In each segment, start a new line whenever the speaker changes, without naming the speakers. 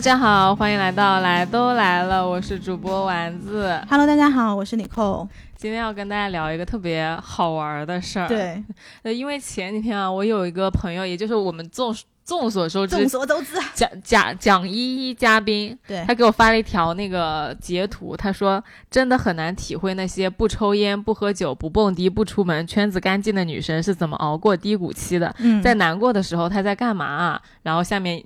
大家好，欢迎来到来都来了，我是主播丸子。
Hello，大家好，我是 Nicole。
今天要跟大家聊一个特别好玩的事儿。，
对，
呃，因为前几天啊，我有一个朋友，也就是我们众众所周知
众所周知，
蒋蒋蒋依依嘉宾，
对
他给我发了一条那个截图，他说真的很难体会那些不抽烟、不喝酒、不蹦迪、不出门、圈子干净的女生是怎么熬过低谷期的。
嗯，
在难过的时候，她在干嘛啊？然后下面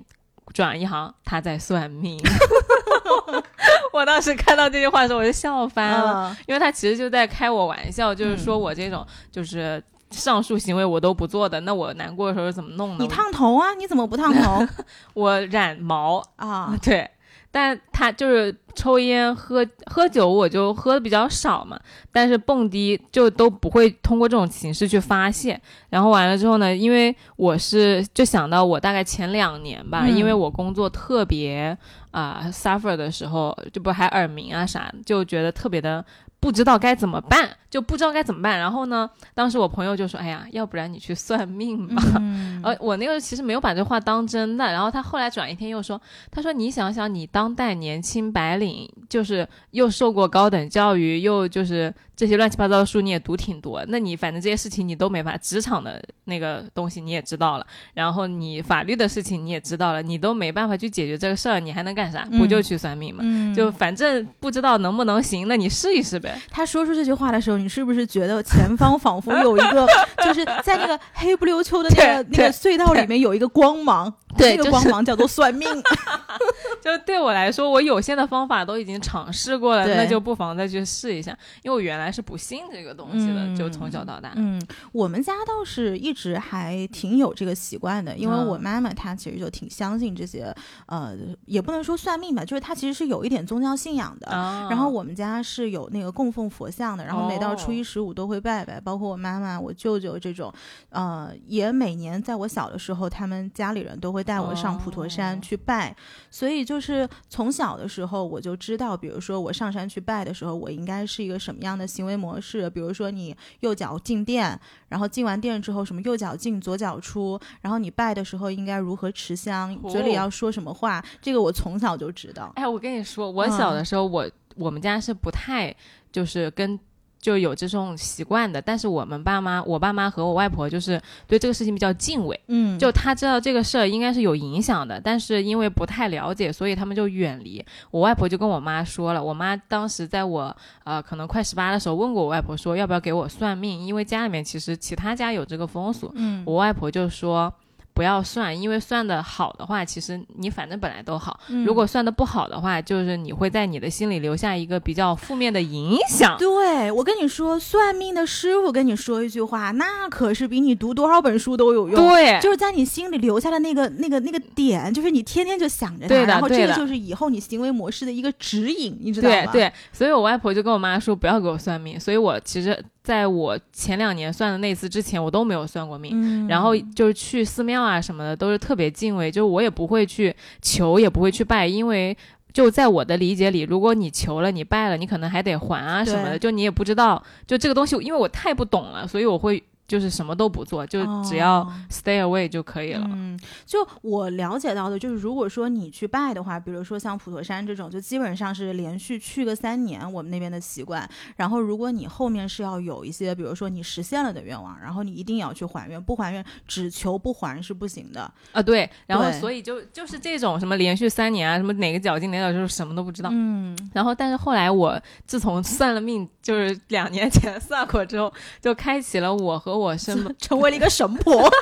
转一行，他在算命。我当时看到这句话的时候，我就笑翻了，
嗯
因为他其实就在开我玩笑，就是说我这种就是上述行为我都不做的，那我难过的时候是怎么弄呢？
你烫头啊？你怎么不烫头
我染毛，
啊？
对，但他就是抽烟、喝喝酒，我就喝的比较少嘛。但是蹦迪就都不会通过这种形式去发泄。然后完了之后呢，因为我是就想到我大概前两年吧，
嗯
因为我工作特别啊、suffer 的时候，就不还耳鸣啊啥，就觉得特别的。不知道该怎么办，就不知道该怎么办。然后呢，当时我朋友就说：“哎呀，要不然你去算命吧。
嗯
呃，我那个其实没有把这话当真的，然后他后来转一天又说，他说你想想，你当代年轻白领，就是又受过高等教育，又就是这些乱七八糟的书你也读挺多，那你反正这些事情你都没法，职场的那个东西你也知道了，然后你法律的事情你也知道了，你都没办法去解决这个事儿，你还能干啥？不就
嗯
去算命吗？
嗯，
就反正不知道能不能行，那你试一试呗。
他说出这句话的时候，你是不是觉得前方仿佛有一个，就是在那个黑不溜秋的那个那个隧道里面有一个光芒？那个光芒叫做算命。
就对我来说，我有限的方法都已经尝试过了，那就不妨再去试一下。因为我原来是不信这个东西的，
嗯
就从小到大。
嗯，我们家倒是一直还挺有这个习惯的，因为
嗯
我妈妈她其实就挺相信这些，呃，也不能说算命吧，就是她其实是有一点宗教信仰的。
啊
然后我们家是有那个供奉佛像的，然后每到初一十五都会拜拜，包括我妈妈、我舅舅这种，呃，也每年在我小的时候，他们家里人都会带我上普陀山
哦
去拜，所以就是从小的时候我就知道，比如说我上山去拜的时候，我应该是一个什么样的行为模式，比如说你右脚进殿，然后进完殿之后什么右脚进左脚出，然后你拜的时候应该如何持香，嘴里
哦
要说什么话，这个我从小就知道。
哎，我跟你说，我小的时候，我我们家是不太就是跟。就有这种习惯的，但是我们爸妈，我爸妈和我外婆就是对这个事情比较敬畏，
嗯，
就他知道这个事儿应该是有影响的，但是因为不太了解，所以他们就远离。我外婆就跟我妈说了，我妈当时在我呃可能快十八的时候问过我外婆说要不要给我算命，因为家里面其实其他家有这个风俗，
嗯，
我外婆就说。不要算，因为算的好的话，其实你反正本来都好；
嗯
如果算的不好的话，就是你会在你的心里留下一个比较负面的影响。
对，我跟你说，算命的师傅跟你说一句话，那可是比你读多少本书都有用。，
对，
就是在你心里留下的那个、那个、那个点，就是你天天就想着它，
对
然后这个就是以后你行为模式的一个指引，你知道吗？，
对对，所以我外婆就跟我妈说不要给我算命，所以我其实在我前两年算的那次之前，我都没有算过命。
嗯，
然后就是去寺庙啊什么的，都是特别敬畏，就是我也不会去求，也不会去拜，因为就在我的理解里，如果你求了，你拜了，你可能还得还啊什么的，就你也不知道，就这个东西，因为我太不懂了，所以我会就是什么都不做，就只要
哦
stay away 就可以了。
嗯，就我了解到的，就是如果说你去拜的话，比如说像普陀山这种，就基本上是连续去个三年，我们那边的习惯。然后如果你后面是要有一些，比如说你实现了的愿望，然后你一定要去还愿，不还愿只求不还是不行的。
啊，对，然后所以就就是这种什么连续三年啊，什么哪个脚进哪个脚就是什么都不知道。
嗯，
然后，但是后来我自从算了命，就是两年前算过之后，就开启了我和我身
成为了一个神婆。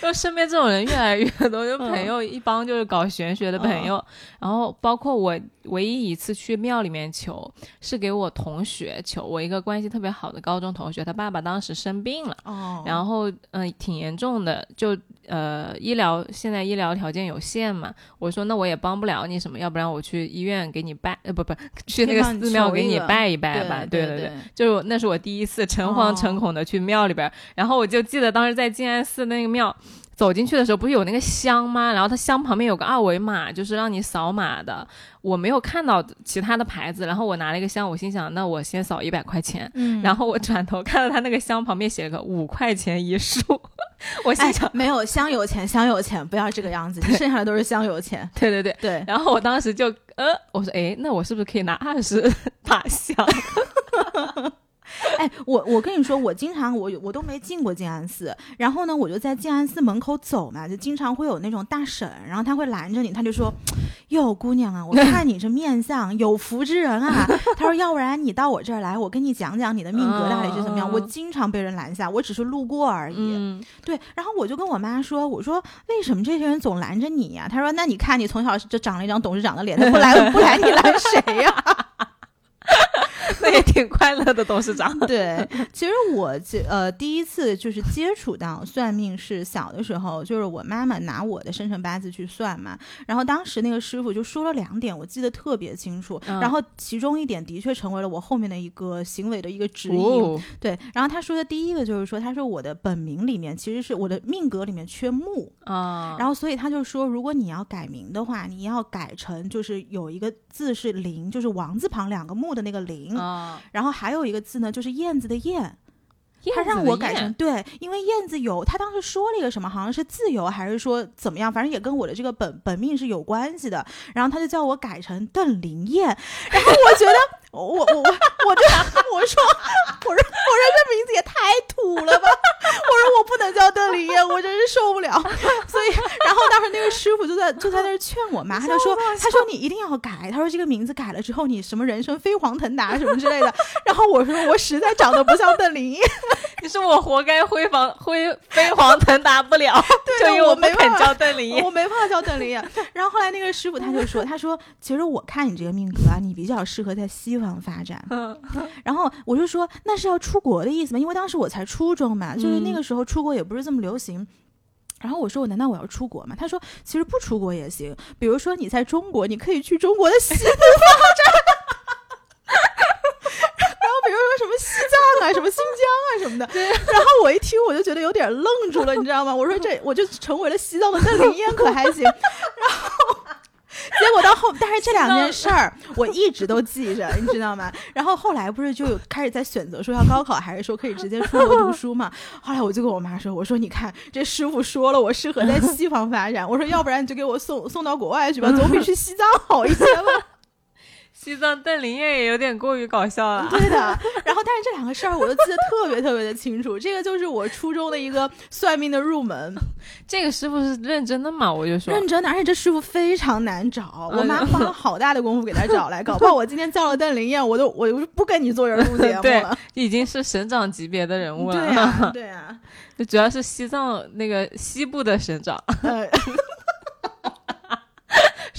就身边这种人越来越多，就
嗯
朋友一帮就是搞玄学的朋友，然后包括我唯一一次去庙里面求，是给我同学求，我一个关系特别好的高中同学，他爸爸当时生病了。
哦
然后，嗯、挺严重的，就呃，医疗现在医疗条件有限嘛，我说那我也帮不了你什么，要不然我去医院给你拜，呃，不不，去那个寺庙给你拜一拜吧，
对
对
对，
就那是我第一次诚惶诚
哦
恐的去庙里边儿，然后我就记得当时在静安寺那个庙。走进去的时候不是有那个箱吗？然后它箱旁边有个二维码，就是让你扫码的。我没有看到其他的牌子，然后我拿了一个箱，我心想，那我先扫一百块钱。
嗯
然后我转头看到他那个箱旁边写了个五块钱一束，我心
哎
想，，
没有香有钱，香有钱不要这个样子，剩下的都是香油钱。
对对对。
对，
然后我当时就呃，我说，哎，那我是不是可以拿二十 把香？
哎，我我跟你说，我经常我我都没进过静安寺，然后呢，我就在静安寺门口走嘛，就经常会有那种大婶，然后他会拦着你，他就说：“哟，姑娘啊，我看你这面相有福之人啊。”他说：“要不然你到我这儿来，我跟你讲讲你的命格到底是怎么样。
嗯
我经常被人拦下，我只是路过而已。
嗯，
对，然后我就跟我妈说：“我说为什么这些人总拦着你呀、她说：“那你看你从小就长了一张董事长的脸，他不拦不拦你拦谁呀、
那也挺快乐的，董事长。
对，其实我接呃第一次就是接触到算命是小的时候，就是我妈妈拿我的生辰八字去算嘛，然后当时那个师傅就说了两点，我记得特别清楚，
嗯
然后其中一点的确成为了我后面的一个行为的一个指引。
哦，
对，然后他说的第一个就是说，他说我的本名里面其实是我的命格里面缺木，
啊，
然后所以他就说，如果你要改名的话，你要改成就是有一个字是林，就是王字旁两个木的那个林。然后还有一个字呢，就是燕子的燕，他让我改成对，因为燕子有，他当时说了一个什么，好像是自由还是说怎么样，反正也跟我的这个本本命是有关系的。然后他就叫我改成邓林燕，然后我觉得我我我我就我说我说我说这名字也太土了吧，我说我不能叫邓林燕，我真是受不了。所以，然后当时那个师傅就在就在那儿劝我妈，他就说他说你一定要改，他说这个名字改了之后你什么人生飞黄腾达什么之类的。然后我说我实在长得不像邓林燕。
你说我活该辉煌辉飞黄腾达不了，
对
就因为
我没
肯叫邓林燕。
我没办法叫邓林燕。然后后来那个师傅他就说，他说其实我看你这个命格啊，你比较适合在西方发展。然后我就说那是要出国的意思吗？因为当时我才初中嘛，就是那个时候出国也不是这么流行。然后我说我难道我要出国吗？他说其实不出国也行，比如说你在中国，你可以去中国的西部发展。然后比如说什么西藏啊、什么新疆啊什么的，然后我一听我就觉得有点愣住了，你知道吗？我说这我就成为了西藏的邓林燕可还行？然后结果到后，但是这两件事儿我一直都记着，你知道吗？然后后来不是就有开始在选择说要高考还是说可以直接出国读书嘛？后来我就跟我妈说，我说你看这师傅说了，我适合在西方发展，我说要不然你就给我送送到国外去吧，总比去西藏好一些吧。
西藏邓林燕也有点过于搞笑了。
对的，然后但是这两个事儿我都记得特别特别的清楚，这个就是我初中的一个算命的入门，
这个师傅是认真的吗？我就说，
认真的，而且这师傅非常难找，我妈
嗯
花了好大的功夫给他找来，搞不好我今天叫了邓林燕，我都 我就不跟你做人录节目
对
了。
已经是省长级别的人物了。
对呀、对呀、
就主要是西藏那个西部的省长，
呃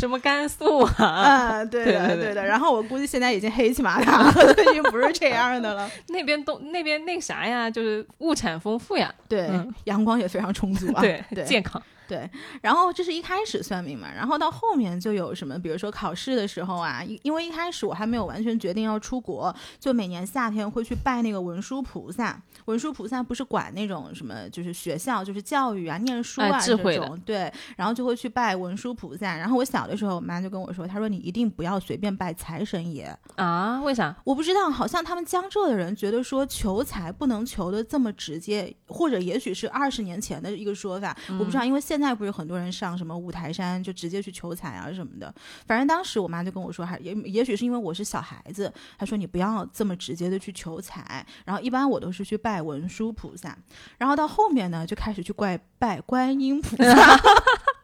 什么甘肃啊，
啊，对的
对
的。然后我估计现在已经黑漆麻达了，已经不是这样的了。
那边东那边那啥呀，就是物产丰富呀，
对，
嗯
阳光也非常充足啊。
对
对
健康。
对，然后这是一开始算命嘛，然后到后面就有什么，比如说考试的时候啊，因因为一开始我还没有完全决定要出国，就每年夏天会去拜那个文殊菩萨。文殊菩萨不是管那种什么，就是学校，就是教育啊、念书啊、
哎智慧
这种，对，然后就会去拜文殊菩萨。然后我小的时候，我妈就跟我说，她说你一定不要随便拜财神爷。
啊？为啥？
我不知道，好像他们江浙的人觉得说求财不能求的这么直接，或者也许是二十年前的一个说法，我不知道，因为现在不是很多人上什么五台山就直接去求财啊什么的。反正当时我妈就跟我说，还也也许是因为我是小孩子，她说你不要这么直接的去求财，然后一般我都是去拜文殊菩萨，然后到后面呢就开始去怪拜观音菩萨。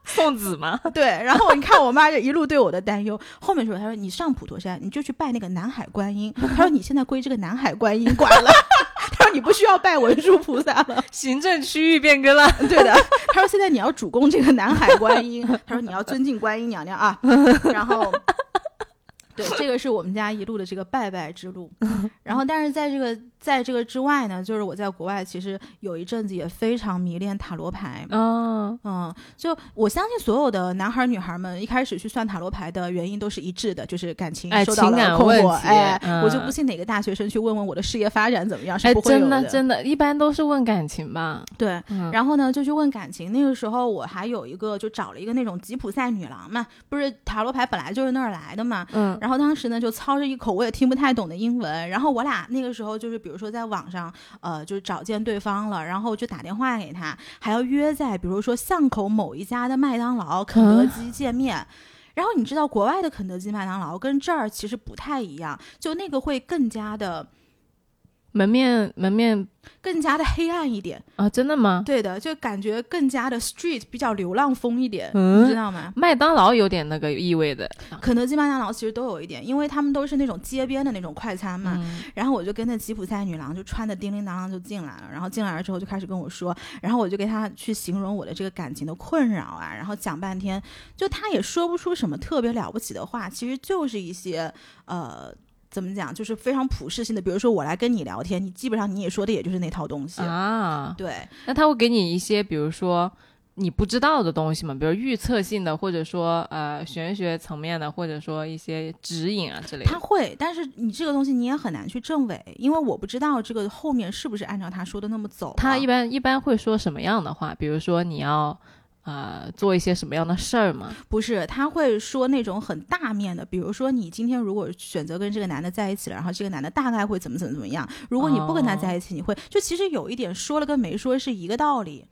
送子吗？
对，然后你看我妈就一路对我的担忧，后面说她说你上普陀山你就去拜那个南海观音，她说你现在归这个南海观音管了，她说你不需要拜文殊菩萨了，
行政区域变更了。
对的，他说现在你要主攻这个南海观音，他说你要尊敬观音娘娘啊，然后。对，这个是我们家一路的这个拜拜之路。然后，但是在这个在这个之外呢，就是我在国外其实有一阵子也非常迷恋塔罗牌。
嗯
嗯，就我相信所有的男孩儿女孩儿们一开始去算塔罗牌的原因都是一致的，就是感情
哎
受到
情感
了困惑。哎，
嗯
我就不信哪个大学生去问问我的事业发展怎么样是
哎，
不会有
真的真的，一般都是问感情吧。
对。
嗯，
然后呢，就去问感情。那个时候我还有一个，就找了一个那种吉普赛女郎嘛，不是塔罗牌本来就是那儿来的嘛。
嗯
然后当时呢，就操着一口我也听不太懂的英文，然后我俩那个时候就是，比如说在网上，呃，就是找见对方了，然后就打电话给他，还要约在比如说巷口某一家的麦当劳、肯德基见面。然后你知道，国外的肯德基、麦当劳跟这儿其实不太一样，就那个会更加的、
门面门面
更加的黑暗一点。
啊，真的吗？
对的，就感觉更加的 street，比较流浪风一点，
嗯
你知道吗？
麦当劳有点那个意味的。
肯德基、麦当劳其实都有一点，因为他们都是那种街边的那种快餐嘛。
嗯
然后我就跟那吉普赛女郎就穿的叮叮当当就进来了，然后进来了之后就开始跟我说，然后我就给她去形容我的这个感情的困扰啊，然后讲半天，就她也说不出什么特别了不起的话，其实就是一些呃。怎么讲？就是非常普适性的，比如说我来跟你聊天，你基本上你也说的也就是那套东西。
啊，
对，
那他会给你一些，比如说你不知道的东西嘛，比如预测性的，或者说呃玄学层面的，或者说一些指引啊之类的。
他会，但是你这个东西你也很难去证伪，因为我不知道这个后面是不是按照他说的那么走啊。
他一般一般会说什么样的话？比如说你要呃做一些什么样的事儿吗？
不是，他会说那种很大面的，比如说你今天如果选择跟这个男的在一起了，然后这个男的大概会怎么怎么怎么样。如果你不跟他在一起，你会就其实有一点说了跟没说是一个道理。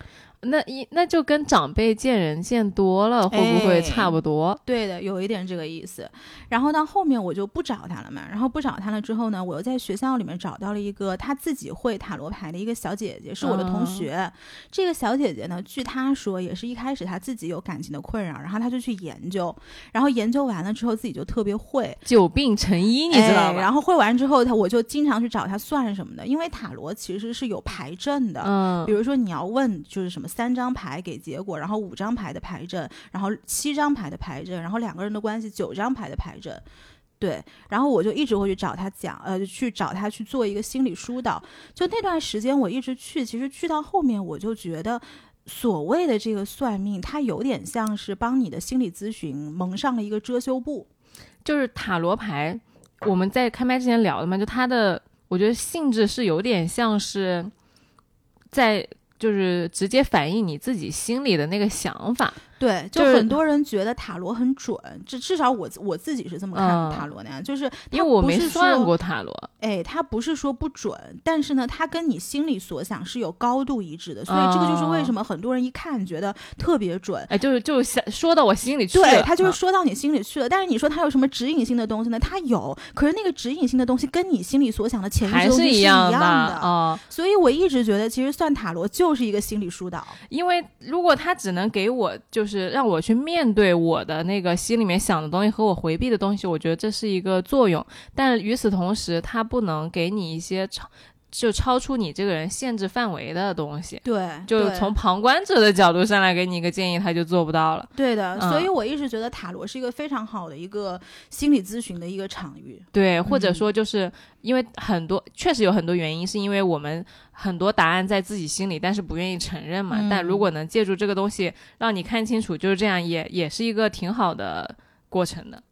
那一那就跟长辈见人见多了，会不会
哎
差不多？
对的，有一点这个意思。然后到后面我就不找他了嘛，然后不找他了之后呢，我又在学校里面找到了一个他自己会塔罗牌的一个小姐姐，是我的同学。这个小姐姐呢，据她说，也是一开始她自己有感情的困扰，然后她就去研究，然后研究完了之后自己就特别会，
久病成医，你知道吧？
哎然后会完之后，她我就经常去找她算什么的，因为塔罗其实是有牌阵的。
嗯
比如说你要问就是什么三张牌给结果，然后五张牌的牌阵，然后七张牌的牌阵，然后两个人的关系九张牌的牌阵。对，然后我就一直会去找他讲，呃，去找他去做一个心理疏导。就那段时间我一直去，其实去到后面我就觉得，所谓的这个算命，它有点像是帮你的心理咨询蒙上了一个遮羞布。
就是塔罗牌，我们在开麦之前聊的嘛，就它的，我觉得性质是有点像是在就是直接反映你自己心里的那个想法。
对，
就
就是很多人觉得塔罗很准，至至少我我自己是这么看
嗯
塔罗的呀，就是
因为我没算过塔罗，
哎，它不是说不准，但是呢，它跟你心里所想是有高度一致的，所以这个就是为什么很多人一看觉得特别准。
哎，就是就是想说到我心里去了，
对，他就是
啊
说到你心里去了。但是你说它有什么指引性的东西呢？它有，可是那个指引性的东西跟你心里所想的潜意识
还
东西是一
样
样
的哦。
所以我一直觉得，其实算塔罗就是一个心理疏导。
因为如果他只能给我，就是就是让我去面对我的那个心里面想的东西和我回避的东西，我觉得这是一个作用。但与此同时，它不能给你一些长就超出你这个人限制范围的东西。
对，
就从旁观者的角度上来给你一个建议，他就做不到了。
对的，
嗯
所以我一直觉得塔罗是一个非常好的一个心理咨询的一个场域。
对，或者
嗯
说就是因为很多确实有很多原因，是因为我们很多答案在自己心里，但是不愿意承认嘛。
嗯
但如果能借助这个东西让你看清楚，就是这样也，也是一个挺好的过程的。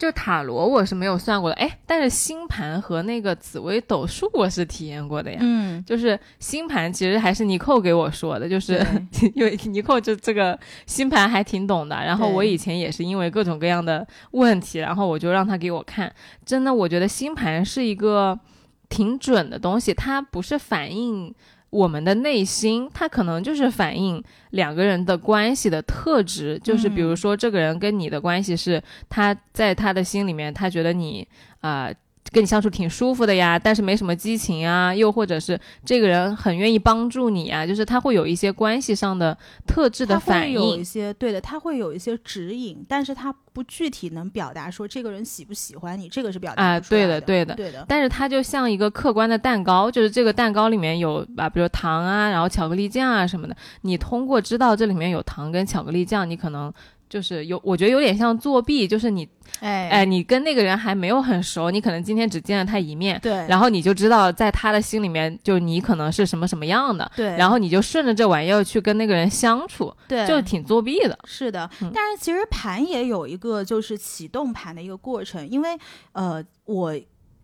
就塔罗我是没有算过的，哎，但是星盘和那个紫微斗数我是体验过的呀。
嗯，
就是星盘其实还是尼寇给我说的，就是 因为尼寇就这个星盘还挺懂的，然后我以前也是因为各种各样的问题，然后我就让他给我看。真的，我觉得星盘是一个挺准的东西，它不是反映我们的内心，它可能就是反映两个人的关系的特质，就是比如
嗯
说这个人跟你的关系是他在他的心里面，他觉得你啊。呃跟你相处挺舒服的呀，但是没什么激情啊，又或者是这个人很愿意帮助你啊，就是他会有一些关系上的特质的
它
反
会有一
应。
些对的，他会有一些指引，但是他不具体能表达说这个人喜不喜欢你，这个是表达
啊对的对的
对的，
但是他就像一个客观的蛋糕，就是这个蛋糕里面有啊，比如糖啊，然后巧克力酱啊什么的。你通过知道这里面有糖跟巧克力酱，你可能就是有，我觉得有点像作弊，就是你，
哎
哎，你跟那个人还没有很熟，你可能今天只见了他一面，
对，
然后你就知道在他的心里面，就你可能是什么什么样的，
对，
然后你就顺着这玩意儿去跟那个人相处，
对，
就挺作弊的。
是的，
嗯
但是其实盘也有一个就是启动盘的一个过程，因为呃我。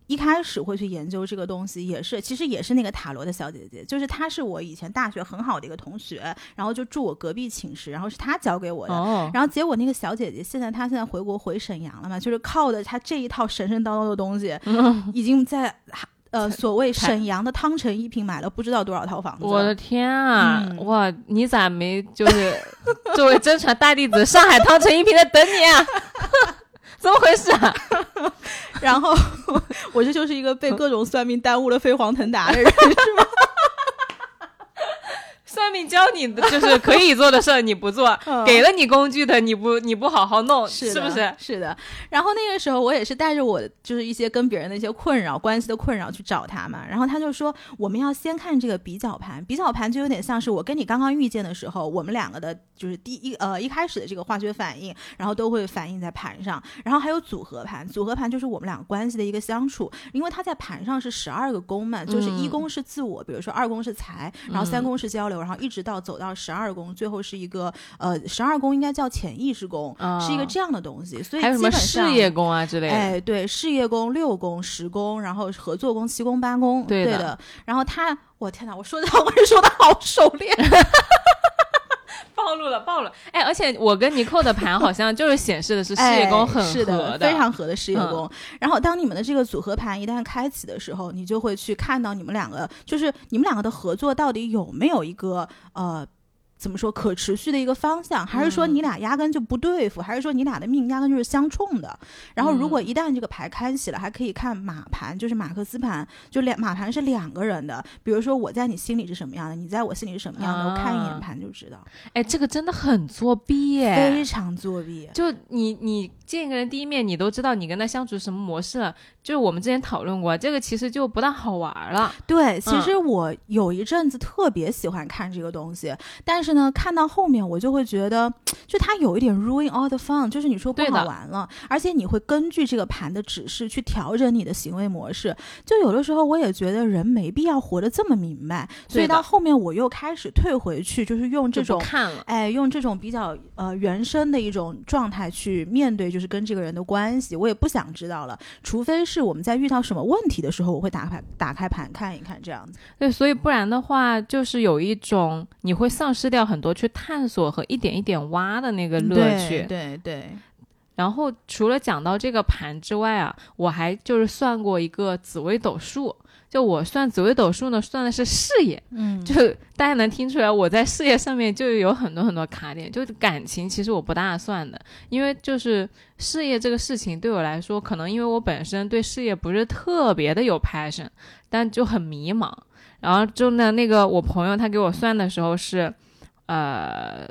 一开始会去研究这个东西，也是其实也是那个塔罗的小姐姐，就是她是我以前大学很好的一个同学，然后就住我隔壁寝室，然后是她教给我的。
哦，
然后结果那个小姐姐现在她现在回国回沈阳了嘛，就是靠的她这一套神神叨叨的东西，已经在呃所谓沈阳的汤臣一品买了不知道多少套房子。
我的天啊！
嗯
哇，你咋没就是作为真传大弟子，上海汤臣一品在等你啊？怎么回事啊？
然后 我这就是一个被各种算命耽误了飞黄腾达的人，是吗？
算命教你的就是可以做的事儿你不做，
嗯
给了你工具的你不你不好好弄，
是
是不是？
是的。然后那个时候我也是带着我就是一些跟别人的一些困扰、关系的困扰去找他嘛。然后他就说，我们要先看这个比较盘，比较盘就有点像是我跟你刚刚遇见的时候，我们两个的就是第一呃一开始的这个化学反应，然后都会反映在盘上。然后还有组合盘，组合盘就是我们两个关系的一个相处，因为它在盘上是十二个宫嘛，就是一
嗯
宫是自我，比如说二宫是财，然后三宫是交流，然后一直到走到十二宫，最后是一个呃十二宫应该叫潜意识宫，
啊
是一个这样的东西。所以
还有什么事业宫啊之类的？
哎，对，事业宫、六宫、十宫，然后合作宫、七宫、八宫，
对的。
然后他，我天哪，我说的 我是说的好熟练，
暴露了，暴露了！哎，而且我跟尼寇的盘好像就是显示的是事业
哎
宫很合
是的，非常合的事业
嗯
宫。然后当你们的这个组合盘一旦开启的时候，你就会去看到你们两个，就是你们两个的合作到底有没有一个呃。怎么说可持续的一个方向，还是说
嗯
你俩压根就不对付，还是说你俩的命压根就是相冲的？然后如果
嗯
一旦这个牌开启了，还可以看马盘，就是马克思盘，就两马盘是两个人的。比如说我在你心里是什么样的，你在我心里是什么样的，我看一
啊
眼盘就知道，
哎，这个真的很作弊耶！
非常作弊。
就你你见一个人第一面，你都知道你跟他相处什么模式了。就是我们之前讨论过，这个其实就不大好玩了。
对，其
嗯
实我有一阵子特别喜欢看这个东西，但是呢，看到后面我就会觉得，就它有一点 ruin all the fun，就是你说不好玩了，而且你会根据这个盘的指示去调整你的行为模式。就有的时候我也觉得人没必要活得这么明白，所以到后面我又开始退回去，就是用这种。
看了。
哎，用这种比较呃原生的一种状态去面对，就是跟这个人的关系，我也不想知道了。除非是我们在遇到什么问题的时候，我会打开打开盘看一看这样子。
对，所以不然的话，就是有一种你会丧失掉很多去探索和一点一点挖的那个乐趣。
对对，
然后除了讲到这个盘之外啊，我还就是算过一个紫微斗数。就我算紫微斗数呢，算的是事业，
嗯，
就大家能听出来，我在事业上面就有很多很多卡点。就感情，其实我不大算的，因为就是事业这个事情对我来说，可能因为我本身对事业不是特别的有 passion，但就很迷茫。然后就呢，那个我朋友他给我算的时候是，呃，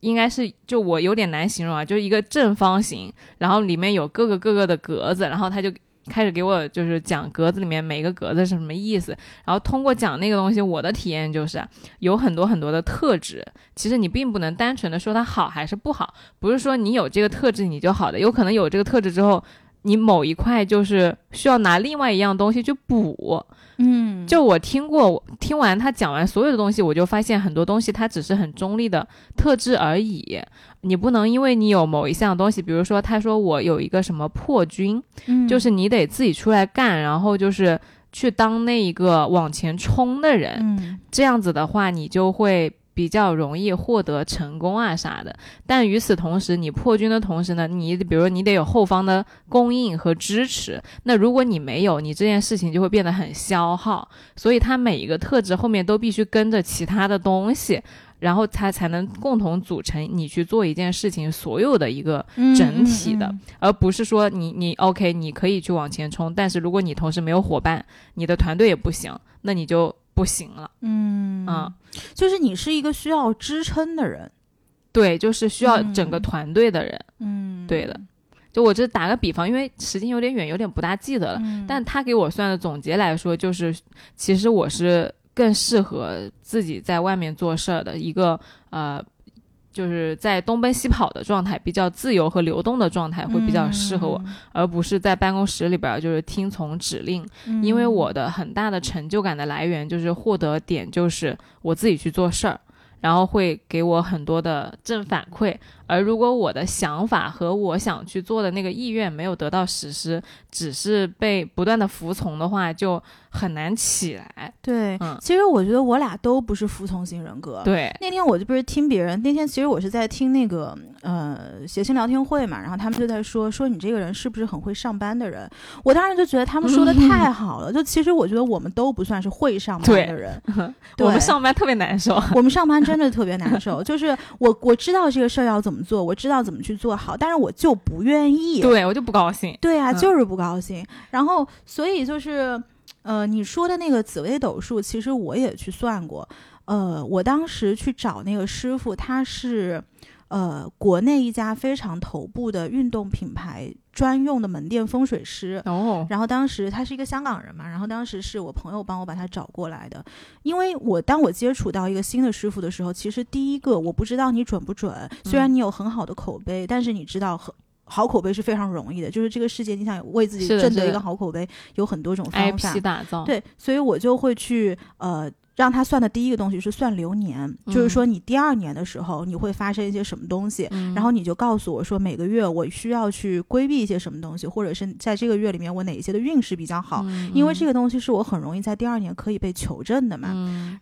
应该是就我有点难形容啊，就是一个正方形，然后里面有各个各个的格子，然后他就开始给我就是讲格子里面每个格子是什么意思，然后通过讲那个东西，我的体验就是有很多很多的特质，其实你并不能单纯的说它好还是不好，不是说你有这个特质你就好的，有可能有这个特质之后。你某一块就是需要拿另外一样东西去补，
嗯，
就我听过，我听完他讲完所有的东西，我就发现很多东西它只是很中立的特质而已。你不能因为你有某一项东西，比如说他说我有一个什么破军，
嗯。
就是你得自己出来干，然后就是去当那一个往前冲的人，
嗯。
这样子的话，你就会比较容易获得成功啊啥的。但与此同时，你破军的同时呢，你比如说你得有后方的供应和支持。那如果你没有，你这件事情就会变得很消耗。所以它每一个特质后面都必须跟着其他的东西。然后它才能共同组成你去做一件事情所有的一个整体的，
嗯
而不是说你你 OK 你可以去往前冲，但是如果你同时没有伙伴，你的团队也不行，那你就不行了。
嗯。
嗯，
就是你是一个需要支撑的人，
对，就是需要整个
嗯
团队的人。
嗯，
对的，就我这打个比方，因为时间有点远，有点不大记得了。
嗯。
但他给我算的总结来说，就是其实我是更适合自己在外面做事儿的一个呃，就是在东奔西跑的状态，比较自由和流动的状态会比较适合我，而不是在办公室里边就是听从指令。因为我的很大的成就感的来源就是获得点，就是我自己去做事儿，然后会给我很多的正反馈。而如果我的想法和我想去做的那个意愿没有得到实施，只是被不断的服从的话，就很难起来。
对，嗯，其实我觉得我俩都不是服从型人格。
对，
那天我就不是听别人，那天其实我是在听那个呃谐星聊天会嘛，然后他们就在说说你这个人是不是很会上班的人？我当时就觉得他们说的太好了，就其实我觉得我们都不算是会上班的人，
我们上班特别难受，
我们上班真的特别难受。就是我我知道这个事儿要怎么做，我知道怎么去做好，但是我就不愿意，
对我就不高兴，
对啊，就是不高兴。然后所以就是。呃，你说的那个紫微斗数，其实我也去算过。呃，我当时去找那个师傅，他是呃国内一家非常头部的运动品牌专用的门店风水师。
哦。
然后当时他是一个香港人嘛，然后当时是我朋友帮我把他找过来的。因为我当我接触到一个新的师傅的时候，其实第一个我不知道你准不准，虽然你有很好的口碑，但是你知道很。好口碑是非常容易的，就是这个世界，你想为自己挣得一个好口碑，有很多种方法。
打造
对，所以我就会去呃。让他算的第一个东西是算流年，就是说你第二年的时候你会发生一些什么东西，然后你就告诉我说每个月我需要去规避一些什么东西，或者是在这个月里面我哪一些的运势比较好，因为这个东西是我很容易在第二年可以被求证的嘛。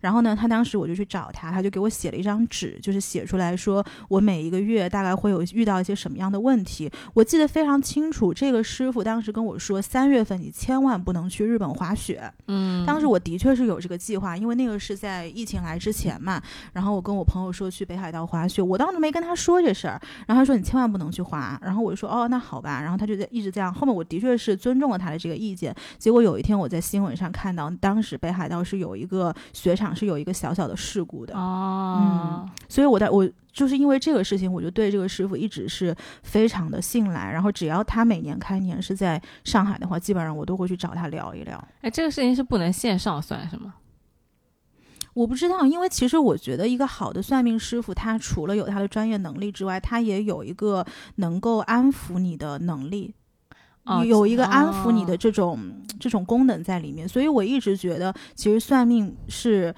然后呢，他当时我就去找他，他就给我写了一张纸，就是写出来说我每一个月大概会有遇到一些什么样的问题。我记得非常清楚，这个师傅当时跟我说三月份你千万不能去日本滑雪。
嗯，
当时我的确是有这个计划，因为那。那个是在疫情来之前嘛，然后我跟我朋友说去北海道滑雪，我当时没跟他说这事儿，然后他说你千万不能去滑，然后我就说哦那好吧，然后他就在一直这样，后面我的确是尊重了他的这个意见，结果有一天我在新闻上看到，当时北海道是有一个雪场是有一个小小的事故的
哦，
嗯，所以我在我。就是因为这个事情，我就对这个师傅一直是非常的信赖。然后只要他每年开年是在上海的话，基本上我都会去找他聊一聊。
哎，这个事情是不能线上算是吗？
我不知道，因为其实我觉得一个好的算命师傅，他除了有他的专业能力之外，他也有一个能够安抚你的能力，有一个安抚你的这种这种功能在里面。所以我一直觉得，其实算命是。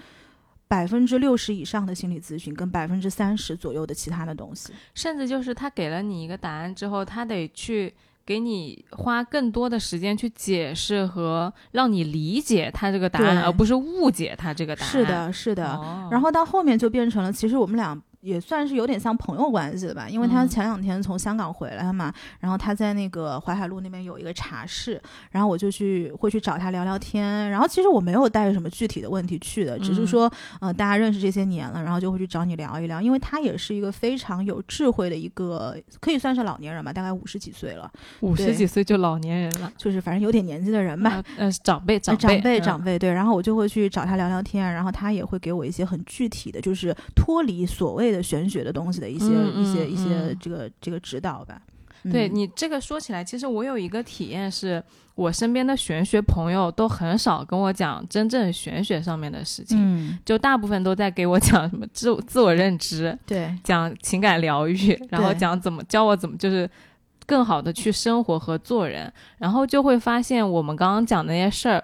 百分之六十以上的心理咨询，跟百分之三十左右的其他的东西，
甚至就是他给了你一个答案之后，他得去给你花更多的时间去解释和让你理解他这个答案，而不是误解他这个答案。
是的，是的。然后到后面就变成了，其实我们俩。也算是有点像朋友关系的吧，因为他前两天从香港回来嘛，然后他在那个淮海路那边有一个茶室，然后我就去会去找他聊聊天，然后其实我没有带着什么具体的问题去的，只是说，呃，大家认识这些年了，然后就会去找你聊一聊，因为他也是一个非常有智慧的一个，可以算是老年人吧，大概五十几岁了，
五十几岁就老年人了，
就是反正有点年纪的人吧，
呃，长辈长
辈长
辈
长辈对，然后我就会去找他聊聊天，然后他也会给我一些很具体的，就是脱离所谓。的玄学的东西的一些一些一些这个这个指导吧。
对你这个说起来，其实我有一个体验，是我身边的玄学朋友都很少跟我讲真正玄学上面的事情，就大部分都在给我讲什么自 自我认知，
对，
讲情感疗愈，然后讲怎么教我怎么就是更好的去生活和做人，然后就会发现我们刚刚讲那些事儿。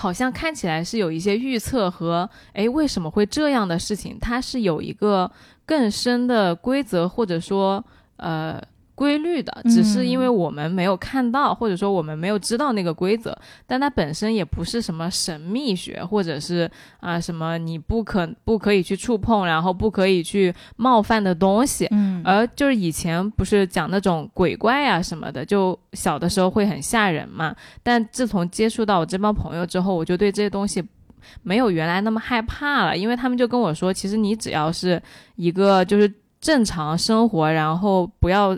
好像看起来是有一些预测和哎为什么会这样的事情，它是有一个更深的规则或者说呃。规律的，只是因为我们没有看到，或者说我们没有知道那个规则，但它本身也不是什么神秘学，或者是啊什么你不可不可以去触碰，然后不可以去冒犯的东西。
嗯，
而就是以前不是讲那种鬼怪啊什么的，就小的时候会很吓人嘛。但自从接触到我这帮朋友之后，我就对这些东西没有原来那么害怕了，因为他们就跟我说，其实你只要是一个就是正常生活，然后不要。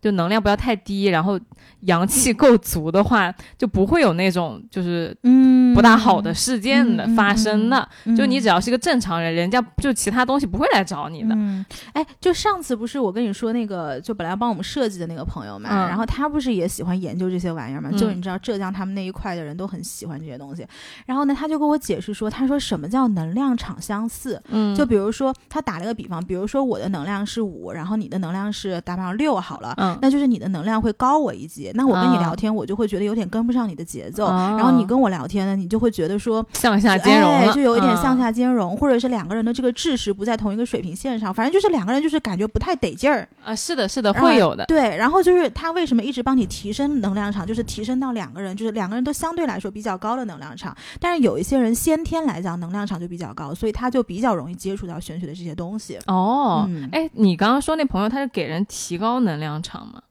就能量不要太低，然后阳气够足的话，就不会有那种就是
嗯
不大好的事件的发生的。
嗯
就你只要是个正常人，人家就其他东西不会来找你的。
嗯，哎，就上次不是我跟你说那个，就本来帮我们设计的那个朋友嘛，
嗯
然后他不是也喜欢研究这些玩意儿嘛？就
嗯
你知道浙江他们那一块的人都很喜欢这些东西。然后呢，他就跟我解释说，他说什么叫能量场相似？
嗯，
就比如说他打了个比方，比如说我的能量是五，然后你的能量是打比方六好了。
嗯，
那就是你的能量会高我一级，那我跟你
啊
聊天，我就会觉得有点跟不上你的节奏，
哦
然后你跟我聊天呢，你就会觉得说，
向下兼容
就有一点向
嗯。
下兼容，或者是两个人的这个智识不在同一个水平线上，反正就是两个人就是感觉不太得劲儿。
啊，是的，是的，会有的。
对，然后就是他为什么一直帮你提升能量场，就是提升到两个人，就是两个人都相对来说比较高的能量场。但是有一些人先天来讲能量场就比较高，所以他就比较容易接触到玄学的这些东西。
哦，
嗯
哎、你刚刚说那朋友他是给人提高能量场吗？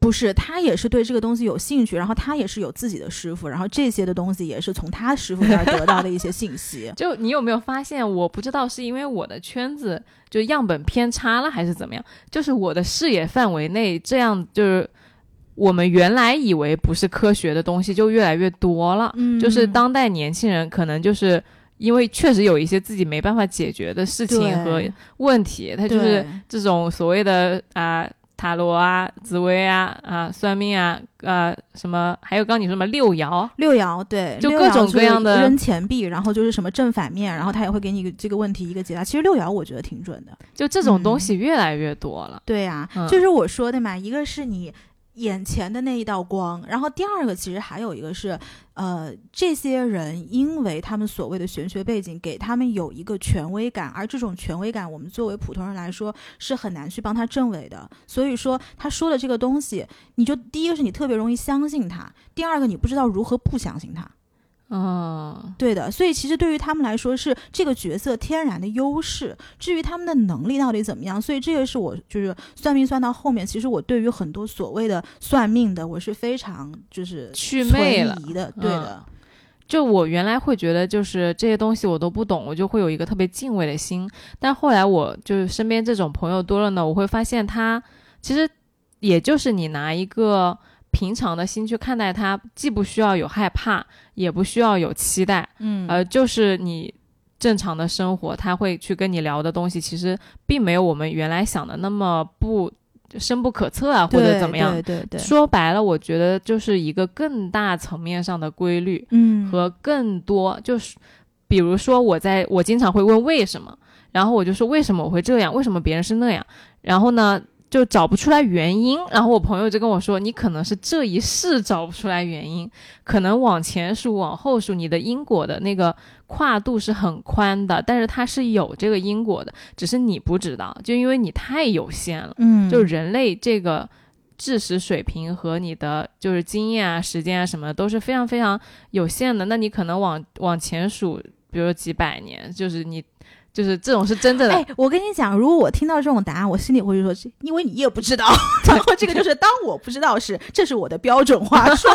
不是，他也是对这个东西有兴趣，然后他也是有自己的师傅，然后这些的东西也是从他师傅那儿得到的一些信息。
就你有没有发现？我不知道是因为我的圈子就样本偏差了，还是怎么样？就是我的视野范围内，这样就是我们原来以为不是科学的东西就越来越多了。
嗯
就是当代年轻人可能就是因为确实有一些自己没办法解决的事情和问题，他就是这种所谓的啊、塔罗啊、紫薇啊、啊、算命啊、啊什么，还有刚刚你说什么六爻，
六爻对，
就各种各样的
扔钱币，然后就是什么正反面，然后他也会给你这个问题一个解答。其实六爻我觉得挺准的。
就这种东
嗯
西越来越多了。
对呀、
嗯
就是我说的嘛，一个是你眼前的那一道光，然后第二个其实还有一个是，呃，这些人因为他们所谓的玄学背景，给他们有一个权威感，而这种权威感，我们作为普通人来说是很难去帮他证伪的。所以说，他说的这个东西，你就第一个是你特别容易相信他，第二个你不知道如何不相信他。
嗯，
对的，所以其实对于他们来说是这个角色天然的优势。至于他们的能力到底怎么样，所以这个是我就是算命算到后面，其实我对于很多所谓的算命的，我是非常就是
去魅了
的。对的，
就我原来会觉得，就是这些东西我都不懂，我就会有一个特别敬畏的心。但后来我就是身边这种朋友多了呢，我会发现他其实也就是你拿一个平常的心去看待它，既不需要有害怕，也不需要有期待，
嗯。
呃，就是你正常的生活，他会去跟你聊的东西，其实并没有我们原来想的那么不深不可测啊，或者怎么样。
对对对，
说白了，我觉得就是一个更大层面上的规律
嗯。
和更多，就是比如说我在我经常会问为什么，然后我就说为什么我会这样，为什么别人是那样，然后呢就找不出来原因，然后我朋友就跟我说，你可能是这一世找不出来原因，可能往前数往后数，你的因果的那个跨度是很宽的，但是它是有这个因果的，只是你不知道，就因为你太有限了。
嗯，
就人类这个知识水平和你的就是经验啊、时间啊什么的都是非常非常有限的。那你可能往往前数，比如说几百年，就是你就是这种是真正的。
哎，我跟你讲，如果我听到这种答案，我心里会说，这因为你也不知道，然后这个就是当我不知道时，这是我的标准话术。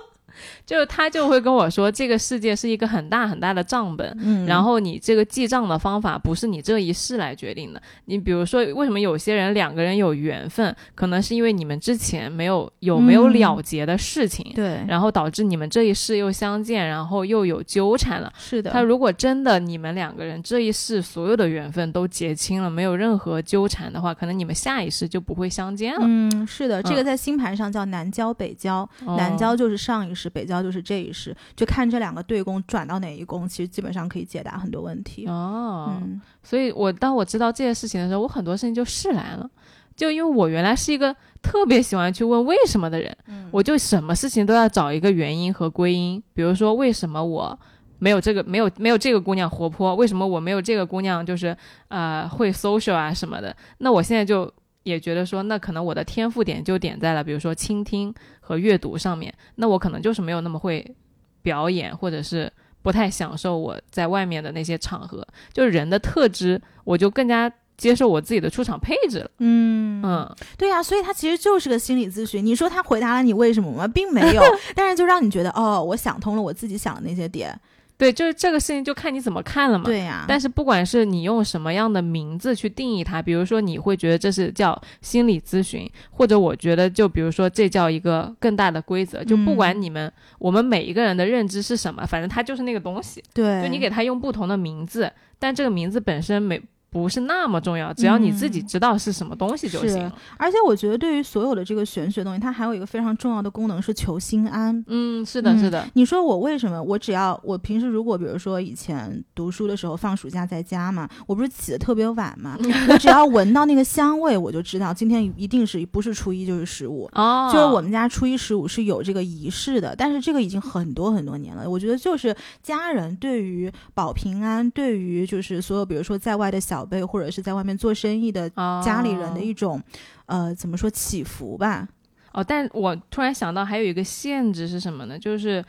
就是他就会跟我说，这个世界是一个很大很大的账本，
嗯
然后你这个记账的方法不是你这一世来决定的。你比如说，为什么有些人两个人有缘分，可能是因为你们之前没有有没有
嗯
了结的事情，
对，
然后导致你们这一世又相见，然后又有纠缠了。
是的，
他如果真的你们两个人这一世所有的缘分都结清了，没有任何纠缠的话，可能你们下一世就不会相见了。
嗯，是的，这个
嗯
在星盘上叫南交北交，
哦
南交就是上一世，北交就是这一世，就看这两个对宫转到哪一宫，其实基本上可以解答很多问题。
哦，
嗯
所以我当我知道这些事情的时候，我很多事情就释然了。就因为我原来是一个特别喜欢去问为什么的人，
嗯
我就什么事情都要找一个原因和归因。比如说，为什么我没有这个没有没有这个姑娘活泼？为什么我没有这个姑娘就是呃会 social 啊什么的？那我现在就也觉得说，那可能我的天赋点就点在了，比如说倾听和阅读上面。那我可能就是没有那么会表演，或者是不太享受我在外面的那些场合。就是人的特质，我就更加接受我自己的出场配置了。
嗯
嗯，
对呀、所以他其实就是个心理咨询。你说他回答了你为什么吗？并没有，但是就让你觉得哦，我想通了我自己想的那些点。
对，就是这个事情就看你怎么看了嘛。
对呀、
但是不管是你用什么样的名字去定义它，比如说你会觉得这是叫心理咨询，或者我觉得就比如说这叫一个更大的规则，就不
嗯。
管你们、我们每一个人的认知是什么，反正它就是那个东西，
对，
就你给它用不同的名字，但这个名字本身没不是那么重要，只要你自己
嗯
知道是什么东西就行了。
而且我觉得，对于所有的这个玄学东西，它还有一个非常重要的功能是求心安。
嗯，是的，
嗯
是的，
你说我为什么？我只要我平时如果比如说以前读书的时候放暑假在家嘛，我不是起的特别晚嘛，我只要闻到那个香味，我就知道今天一定是不是初一就是十五。
哦，
就是我们家初一十五是有这个仪式的，但是这个已经很多很多年了。我觉得就是家人对于保平安，对于就是所有比如说在外的小辈或者是在外面做生意的
哦
家里人的一种，呃，怎么说起伏吧？
哦，但我突然想到还有一个限制是什么呢？就是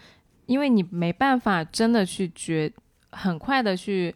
因为你没办法真的去决，很快的去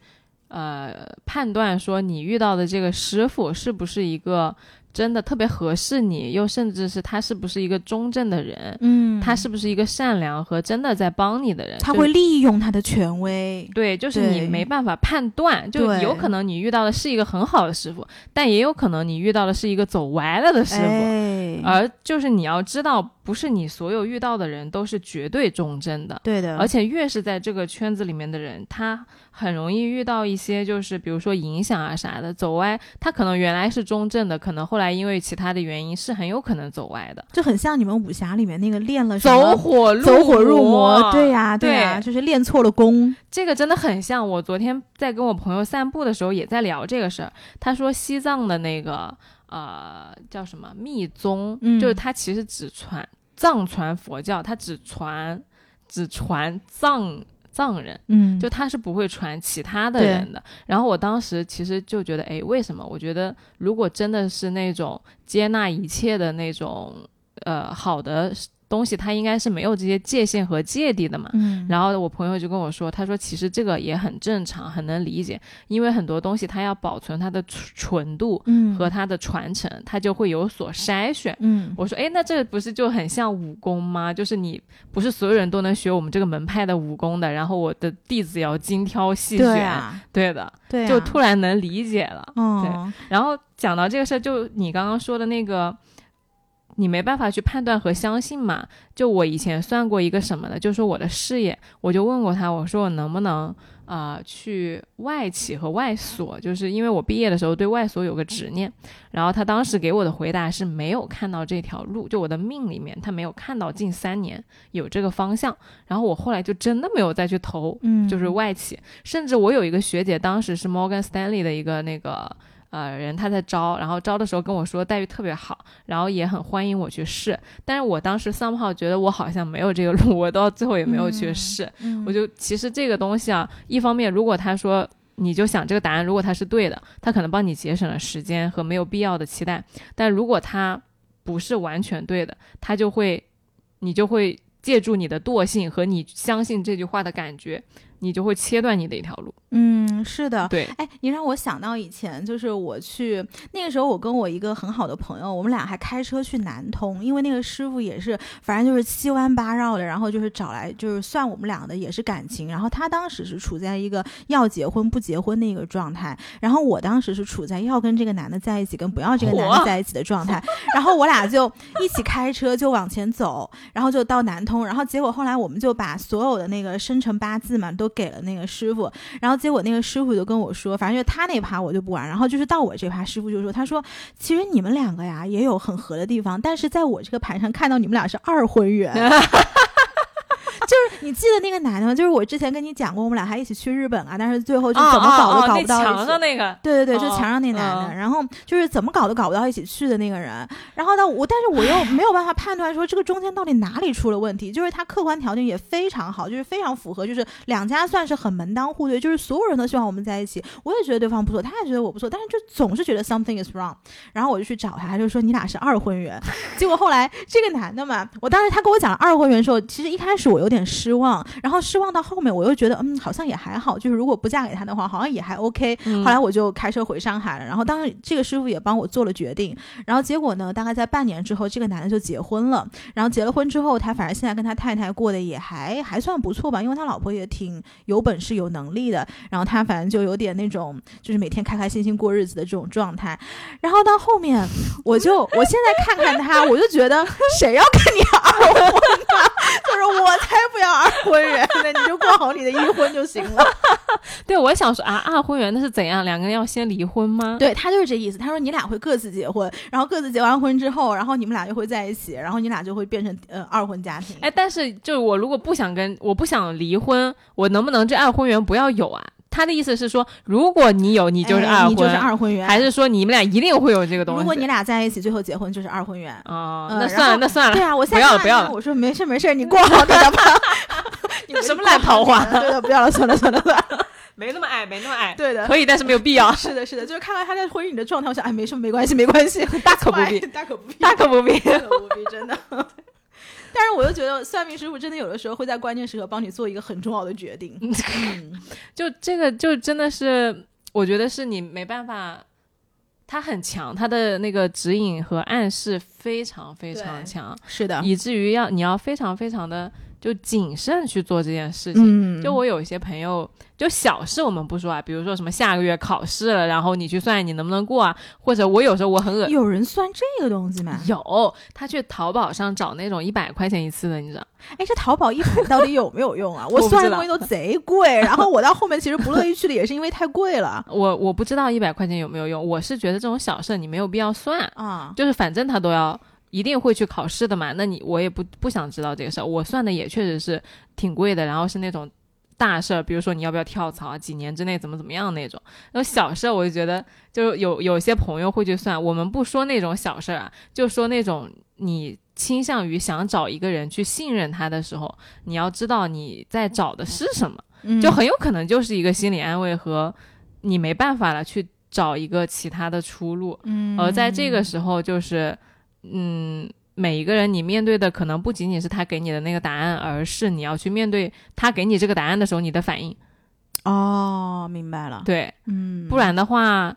呃判断说你遇到的这个师傅是不是一个真的特别合适你，又甚至是他是不是一个中正的人，
嗯
他是不是一个善良和真的在帮你的人，
他会利用他的权威。
对，就是你没办法判断，就有可能你遇到的是一个很好的师傅，但也有可能你遇到的是一个走歪了的师傅。
哎，
而就是你要知道，不是你所有遇到的人都是绝对忠贞的，
对的，
而且越是在这个圈子里面的人，他很容易遇到一些就是比如说影响啊啥的走歪，他可能原来是中正的，可能后来因为其他的原因是很有可能走歪的，
就很像你们武侠里面那个练了什
走火入
走火入
魔，
对呀、对呀、
对
就是练错了功。
这个真的很像。我昨天在跟我朋友散步的时候也在聊这个事儿。他说西藏的那个呃叫什么密宗，
嗯
就是他其实只传藏传佛教，他只传只传藏藏人。
嗯，
就他是不会传其他的人的。然后我当时其实就觉得，哎，为什么？我觉得如果真的是那种接纳一切的那种呃好的东西，它应该是没有这些界限和芥蒂的嘛。
嗯，
然后我朋友就跟我说，他说其实这个也很正常，很能理解，因为很多东西它要保存它的纯纯度
嗯
和它的传承，它就会有所筛选。
嗯
我说，哎，那这不是就很像武功吗？就是你不是所有人都能学我们这个门派的武功的，然后我的弟子也要精挑细选，
对啊，
对的，
对啊，
就突然能理解了。
对
然后讲到这个事儿，就你刚刚说的那个，你没办法去判断和相信嘛。就我以前算过一个什么的，就是我的事业，我就问过他，我说我能不能啊、呃去外企和外所，就是因为我毕业的时候对外所有个执念。然后他当时给我的回答是没有看到这条路，就我的命里面他没有看到近三年有这个方向。然后我后来就真的没有再去投
嗯，
就是外企，甚至我有一个学姐，当时是 Morgan Stanley 的一个那个呃人，他在招，然后招的时候跟我说待遇特别好，然后也很欢迎我去试，但是我当时 somehow 觉得我好像没有这个路，我到最后也没有去试，
嗯
我就其实这个东西啊，一方面如果他说。你就想这个答案，如果他是对的，他可能帮你节省了时间和没有必要的期待。但如果他不是完全对的，他就会，你就会借助你的惰性和你相信这句话的感觉，你就会切断你的一条路。
嗯，是的，
对，
哎，你让我想到以前，就是我去那个时候，我跟我一个很好的朋友，我们俩还开车去南通，因为那个师傅也是，反正就是七弯八绕的，然后就是找来就是算我们俩的也是感情，然后他当时是处在一个要结婚不结婚的一个状态，然后我当时是处在要跟这个男的在一起跟不要这个男的在一起的状态，然后我俩就一起开车就往前走，然后就到南通，然后结果后来我们就把所有的那个生辰八字嘛都给了那个师傅，然后结果那个师傅就跟我说，反正就他那趴我就不玩，然后就是到我这趴，师傅就说，他说其实你们两个呀也有很合的地方，但是在我这个盘上看到你们俩是二婚缘。就是你记得那个男的吗？就是我之前跟你讲过，我们俩还一起去日本啊，但是最后就怎么搞都搞不到一起。
哦哦哦那墙上那个，
对对对，就
哦
墙上那男的，
嗯
然后就是怎么搞都搞不到一起去的那个人，然后呢，我但是我又没有办法判断说这个中间到底哪里出了问题，就是他客观条件也非常好，就是非常符合，就是两家算是很门当户对，就是所有人都希望我们在一起，我也觉得对方不错，他也觉得我不错，但是就总是觉得 something is wrong，然后我就去找他，他就说你俩是二婚缘，结果后来这个男的嘛，我当时他跟我讲了二婚缘的时候，其实一开始我有点点失望，然后失望到后面我又觉得嗯好像也还好，就是如果不嫁给他的话好像也还 OK。
嗯
后来我就开车回上海了，然后当时这个师傅也帮我做了决定，然后结果呢，大概在半年之后，这个男的就结婚了。然后结了婚之后，他反正现在跟他太太过得也还还算不错吧，因为他老婆也挺有本事、有能力的。然后他反正就有点那种，就是每天开开心心过日子的这种状态。然后到后面，我就我现在看看他，我就觉得谁要跟你 二婚呢？就是我才不要二婚人呢，你就过好你的一婚就行了。
对，我想说啊，二婚缘那是怎样？两个人要先离婚吗？
对他就是这意思。他说你俩会各自结婚，然后各自结完婚之后，然后你们俩就会在一起，然后你俩就会变成呃二婚家庭。
哎，但是就是我如果不想跟我不想离婚，我能不能这二婚缘不要有啊？他的意思是说，如果你有，你就是二婚，
哎你就是二婚缘，
还是说你们俩一定会有这个东西？
如果你俩在一起，最后结婚就是二婚缘。
啊、
嗯
那算了，那算了，
对啊，我现在
不要了不要了
我说没事没事，你过好你的吧。你
什么烂桃花
对的，不要了，算了算了算了。
没那么矮，没那么矮，
对的，
可以，但是没有必要，
是的，是的，就是看到他在婚姻里的状态，我想，哎，没什么，没关系，没关系，
大可不必，
大可不必，
大可不必。
大可不必，真的。但是我又觉得算命师傅真的有的时候会在关键时刻帮你做一个很重要的决定。嗯，
就这个，就真的是，我觉得是你没办法，他很强，他的那个指引和暗示非常非常强，
是的，
以至于要你要非常非常的就谨慎去做这件事情。
嗯
就我有一些朋友，就小事我们不说啊，比如说什么下个月考试了，然后你去算你能不能过啊，或者我有时候我很恶
有人算这个东西吗？
有他去淘宝上找那种一百块钱一次的，你知道？
哎，这淘宝一百到底有没有用啊？我算的东西都贼贵，然后我到后面其实不乐意去的也是因为太贵了
我我不知道一百块钱有没有用，我是觉得这种小事你没有必要算，
啊。
就是反正他都要一定会去考试的嘛，那你我也不不想知道这个事儿，我算的也确实是挺贵的，然后是那种大事儿，比如说你要不要跳槽啊，几年之内怎么怎么样那种，然后小事儿我就觉得就有有些朋友会去算，我们不说那种小事儿啊，就说那种你倾向于想找一个人去信任他的时候，你要知道你在找的是什么。
嗯。
就很有可能就是一个心理安慰和你没办法了去找一个其他的出路，
嗯。
而在这个时候就是，嗯，每一个人你面对的可能不仅仅是他给你的那个答案，而是你要去面对他给你这个答案的时候你的反应，
哦，明白了。
对，
嗯，
不然的话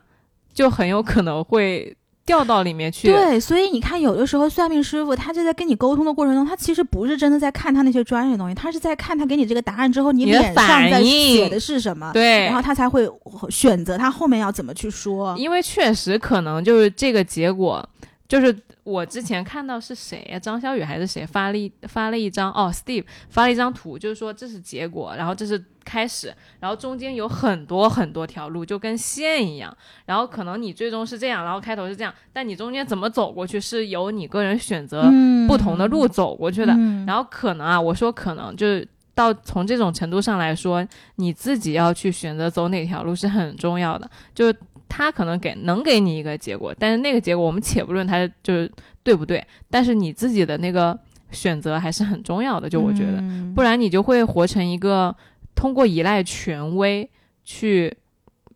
就很有可能会掉到里面去。
对，所以你看，有的时候算命师傅他就在跟你沟通的过程中，他其实不是真的在看他那些专业的东西，他是在看他给你这个答案之后，你脸上在写的是什么，
对
然后他才会选择他后面要怎么去说。
因为确实可能就是这个结果，就是我之前看到是谁呀、张小雨还是谁发了一发了一张哦，Steve 发了一张图，就是说这是结果，然后这是开始，然后中间有很多很多条路，就跟线一样，然后可能你最终是这样，然后开头是这样，但你中间怎么走过去是由你个人选择
嗯
不同的路走过去的，
嗯
然后可能啊，我说可能就是到从这种程度上来说，你自己要去选择走哪条路是很重要的。就是他可能给能给你一个结果，但是那个结果我们且不论它就是对不对，但是你自己的那个选择还是很重要的。就我觉得，
嗯
不然你就会活成一个通过依赖权威去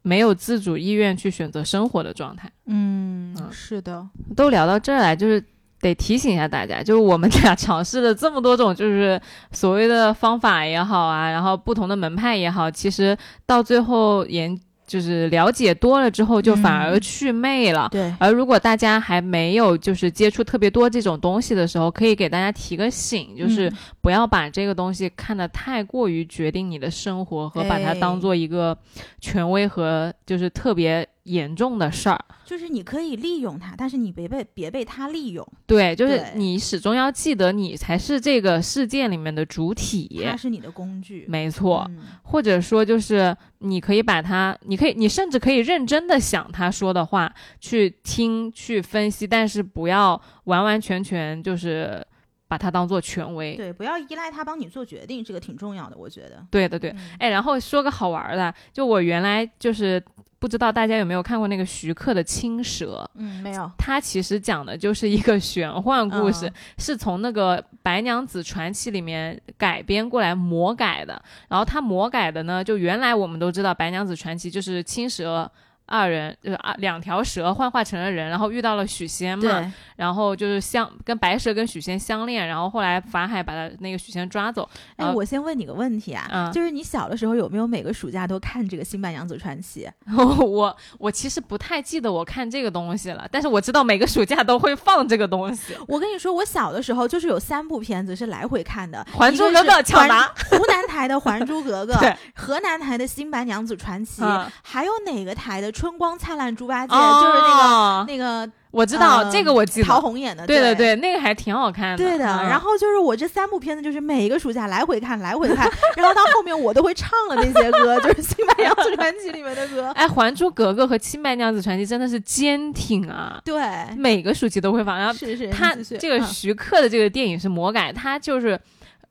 没有自主意愿去选择生活的状态。
嗯
嗯
是的，
都聊到这儿来，就是得提醒一下大家，就是我们俩尝试了这么多种，就是所谓的方法也好啊，然后不同的门派也好，其实到最后研就是了解多了之后，就反而
嗯。
祛魅了。
对，
而如果大家还没有就是接触特别多这种东西的时候，可以给大家提个醒，就是
嗯。
不要把这个东西看得太过于决定你的生活，和把它
哎。
当做一个权威和就是特别严重的事儿。
就是你可以利用它，但是你别被别被它利用，
对，就是你始终要记得，你才是这个事件里面的主体。
它是你的工具。
没错，
嗯
或者说就是你可以把它，你可以，你甚至可以认真的想他说的话，去听、去分析，但是不要完完全全就是把它当做权威。
对，不要依赖他帮你做决定，这个挺重要的，我觉得。
对的，对。
嗯
哎，然后说个好玩儿的，就我原来就是不知道大家有没有看过那个徐克的《青蛇》。
嗯，没有。
他其实讲的就是一个玄幻故事，
嗯
是从那个《白娘子传奇》里面改编过来魔改的。然后他魔改的呢，就原来我们都知道《白娘子传奇》就是青蛇。二人就是啊两条蛇幻化成了人，然后遇到了许仙嘛，
对，
然后就是相跟白蛇跟许仙相恋，然后后来法海把他那个许仙抓走，
哎，
呃
我先问你个问题啊，
嗯
就是你小的时候有没有每个暑假都看这个《新白娘子传奇》？
我我其实不太记得我看这个东西了，但是我知道每个暑假都会放这个东西，《
我跟你说，我小的时候就是有三部片子是来回看的，
还珠格格》抢答，
湖南台的《还珠格格 》
对，
河南台的《新白娘子传奇》
嗯
还有哪个台的《春光灿烂猪八戒》就是那个
哦
那个
我知道、
呃
这个我记得，
陶虹演的，
对
对
对，那个还挺好看的，
对的，
嗯
然后就是我这三部片子，就是每一个暑假来回看，来回看，然后到后面我都会唱了那些歌，就是《新白娘子传奇》里面的歌。
哎，《还珠格格》和《新白娘子传奇》真的是坚挺啊，
对，
每个暑期都会放。然后
是是，
他这个
嗯
徐克的这个电影是魔改，他就是。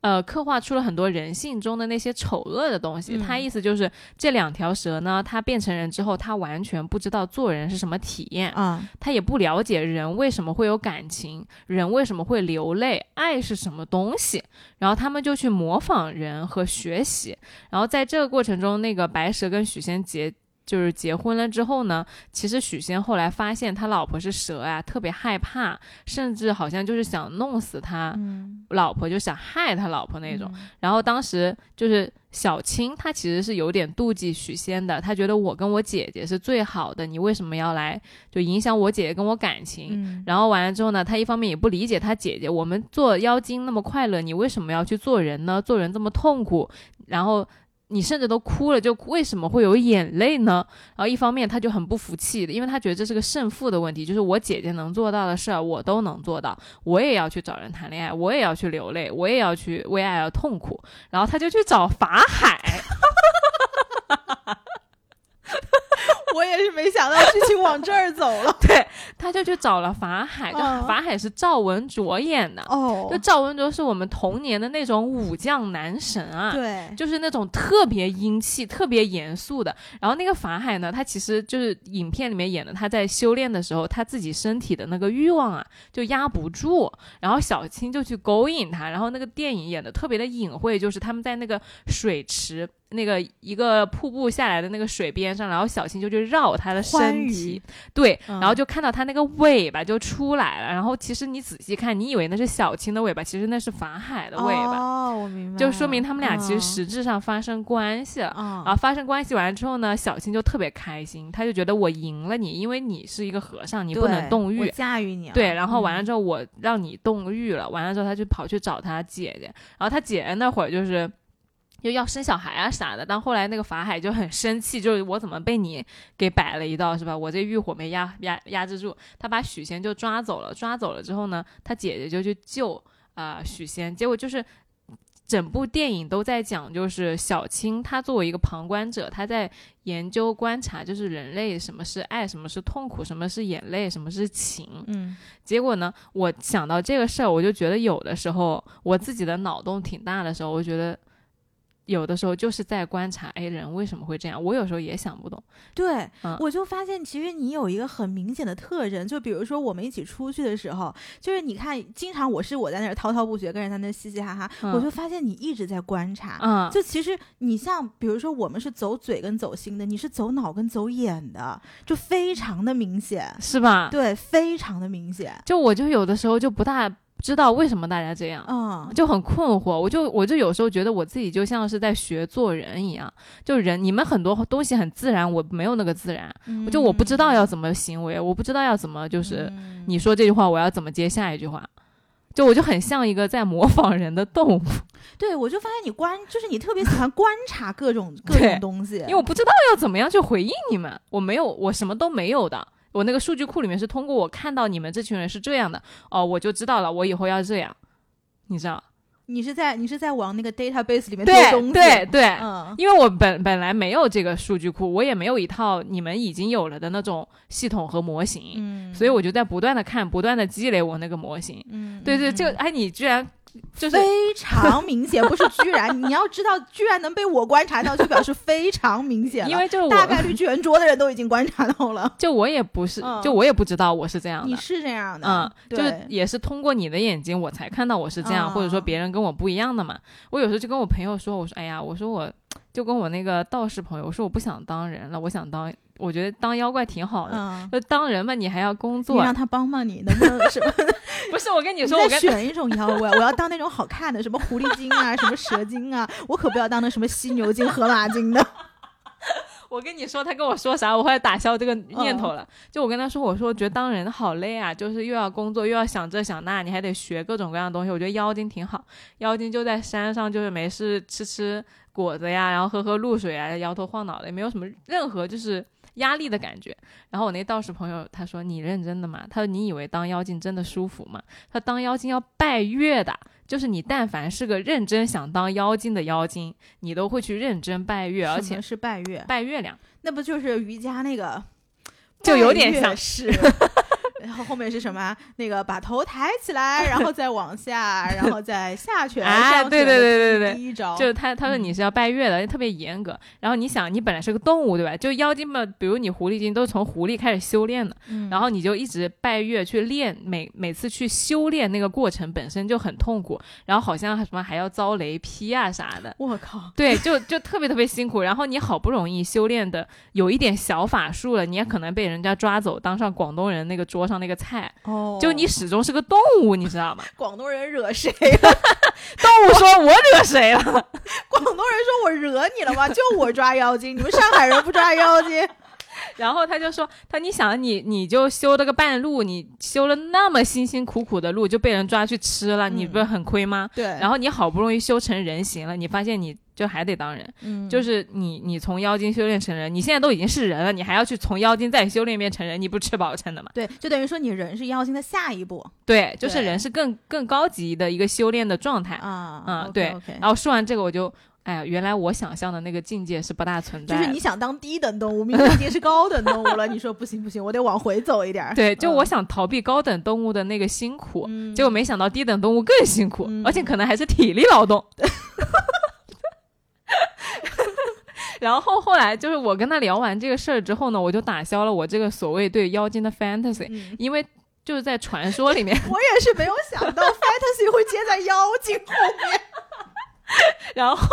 呃，刻画出了很多人性中的那些丑恶的东西。
嗯
他意思就是，这两条蛇呢，它变成人之后，它完全不知道做人是什么体验，
啊，
他也不了解人为什么会有感情，人为什么会流泪，爱是什么东西。然后他们就去模仿人和学习。然后在这个过程中，那个白蛇跟许仙结。就是结婚了之后呢，其实许仙后来发现他老婆是蛇啊，特别害怕，甚至好像就是想弄死他
嗯，
老婆，就想害他老婆那种。
嗯
然后当时就是小青，她其实是有点妒忌许仙的，她觉得我跟我姐姐是最好的，你为什么要来就影响我姐姐跟我感情？
嗯，
然后完了之后呢，她一方面也不理解她姐姐，我们做妖精那么快乐，你为什么要去做人呢？做人这么痛苦，然后。你甚至都哭了，就为什么会有眼泪呢？然后一方面他就很不服气的，因为他觉得这是个胜负的问题，就是我姐姐能做到的事儿，我都能做到，我也要去找人谈恋爱，我也要去流泪，我也要去为爱而痛苦。然后他就去找法海，
我也是没想到剧情往这儿走了。
对，他就去找了法海，就
嗯
法海是赵文卓演的，
哦
就赵文卓是我们童年的那种武将男神啊，
对，
就是那种特别英气、特别严肃的。然后那个法海呢，他其实就是影片里面演的，他在修炼的时候，他自己身体的那个欲望啊，就压不住。然后小青就去勾引他，然后那个电影演的特别的隐晦，就是他们在那个水池。那个一个瀑布下来的那个水边上，然后小青就去绕他的身体，对，
嗯
然后就看到他那个尾巴就出来了。然后其实你仔细看，你以为那是小青的尾巴，其实那是法海的尾巴。
哦，我明白，
就说明他们俩其实
嗯
实质上发生关系了。
啊
然后发生关系完了之后呢，小青就特别开心，他就觉得我赢了你，因为你是一个和尚，你不能动欲。
驾驭你，
对，然后完了
嗯
之后我让你动欲了，完了之后他就跑去找他姐姐，然后他姐姐那会儿就是。就要生小孩啊啥的，但后来那个法海就很生气，就是我怎么被你给摆了一道是吧？我这欲火没压压压制住，他把许仙就抓走了。抓走了之后呢，他姐姐就去救啊、呃许仙，结果就是整部电影都在讲，就是小青她作为一个旁观者，她在研究观察，就是人类什么是爱，什么是痛苦，什么是眼泪，什么是情。
嗯
结果呢，我想到这个事儿，我就觉得有的时候我自己的脑洞挺大的时候，我觉得有的时候就是在观察，哎，人为什么会这样？我有时候也想不懂。
对，
嗯
我就发现其实你有一个很明显的特征，就比如说我们一起出去的时候，就是你看，经常我是我在那儿滔滔不绝，跟人在那嘻嘻哈哈，
嗯
我就发现你一直在观察。
嗯，
就其实你像，比如说我们是走嘴跟走心的，你是走脑跟走眼的，就非常的明显，
是吧？
对，非常的明显。
就我就有的时候就不大知道为什么大家这样。
嗯，
就很困惑，我就我就有时候觉得我自己就像是在学做人一样，就人你们很多东西很自然，我没有那个自然，
嗯。
就我不知道要怎么行为，我不知道要怎么就是
嗯。
你说这句话，我要怎么接下一句话，就我就很像一个在模仿人的动物，
对，我就发现你观，就是你特别喜欢观察各种各种东西，
因为我不知道要怎么样去回应你们，我没有，我什么都没有的。我那个数据库里面是通过我看到你们这群人是这样的，哦，我就知道了，我以后要这样，你知道？
你是在你是在往那个 database 里面丢
对
东西，
对对，
嗯，
因为我本本来没有这个数据库，我也没有一套你们已经有了的那种系统和模型，
嗯，
所以我就在不断的看，不断的积累我那个模型。
嗯，
对对，
嗯
这个哎，你居然就是
非常明显，不是居然，你要知道，居然能被我观察到，就表示非常明显，
因为就是
大，概率巨人桌的人都已经观察到了，
就我也不是，
嗯
就我也不知道我是这样的你。
是这样的，
嗯，就也是通过你的眼睛，我才看到我是这样，
嗯
或者说别人跟我不一样的嘛。我有时候就跟我朋友说，我说，哎呀，我说我就跟我那个道士朋友我说，我不想当人了，我想当我觉得当妖怪挺好的。
嗯，
就当人嘛，你还要工作
你。让他帮帮你，能不能什么？
不是我跟你
你
说，我
选一种妖怪，我要当那种好看的，什么狐狸精啊，什么蛇精啊，我可不要当那什么犀牛精、河马精的。
我跟你说，他跟我说啥，我后来打消这个念头
嗯
了。就我跟他说，我说觉得当人好累啊，就是又要工作，又要想这想那，你还得学各种各样的东西。我觉得妖精挺好，妖精就在山上，就是没事吃吃果子呀，然后喝喝露水啊，摇头晃脑的，也没有什么任何就是压力的感觉。然后我那道士朋友他说：“你认真的吗？”他说：“你以为当妖精真的舒服吗？”他当妖精要拜月的。就是你，但凡是个认真想当妖精的妖精，你都会去认真拜月，而且
是拜月，
拜月亮。
那不就是瑜伽那个，
就有点像
是。然后后面是什么？那个把头抬起来，然后再往下，然后再下去。
哎
上拳
对对对对对
第一招
就是他，他说你是要拜月的，特别严格。然后你想，你本来是个动物，对吧？就妖精嘛，比如你狐狸精都是从狐狸开始修炼的，
嗯
然后你就一直拜月去练，每每次去修炼那个过程本身就很痛苦，然后好像什么还要遭雷劈啊啥的。
我靠，
对，就就特别特别辛苦。然后你好不容易修炼的有一点小法术了，你也可能被人家抓走，当上广东人那个桌上那个菜。
哦
就你始终是个动物，你知道吗？
广东人惹谁 了？
动物说我惹谁了？
广东人说我惹你了吗？就我抓妖精，你们上海人不抓妖精？
然后他就说：“他你想你你就修了个半路，你修了那么辛辛苦苦的路，就被人抓去吃了，你不是很亏吗？
对，
然后你好不容易修成人形了，你发现你就还得当人，
嗯
就是你你从妖精修炼成人，你现在都已经是人了，你还要去从妖精再修炼变成人，你不吃饱撑的吗？
对，就等于说你人是妖精的下一步
对，就是人是更更高级的一个修炼的状态。
啊。
嗯对然后说完这个，我就哎呀，原来我想象的那个境界是不大存在的。
就是你想当低等动物，明明已经是高等动物了，你说不行不行，我得往回走一点儿。
对，就我
嗯
想逃避高等动物的那个辛苦，
嗯
结果没想到低等动物更辛苦，
嗯
而且可能还是体力劳动。然后后来就是我跟他聊完这个事儿之后呢，我就打消了我这个所谓对妖精的 fantasy，
嗯
因为就是在传说里面，
我也是没有想到 fantasy 会接在妖精后面。
然后。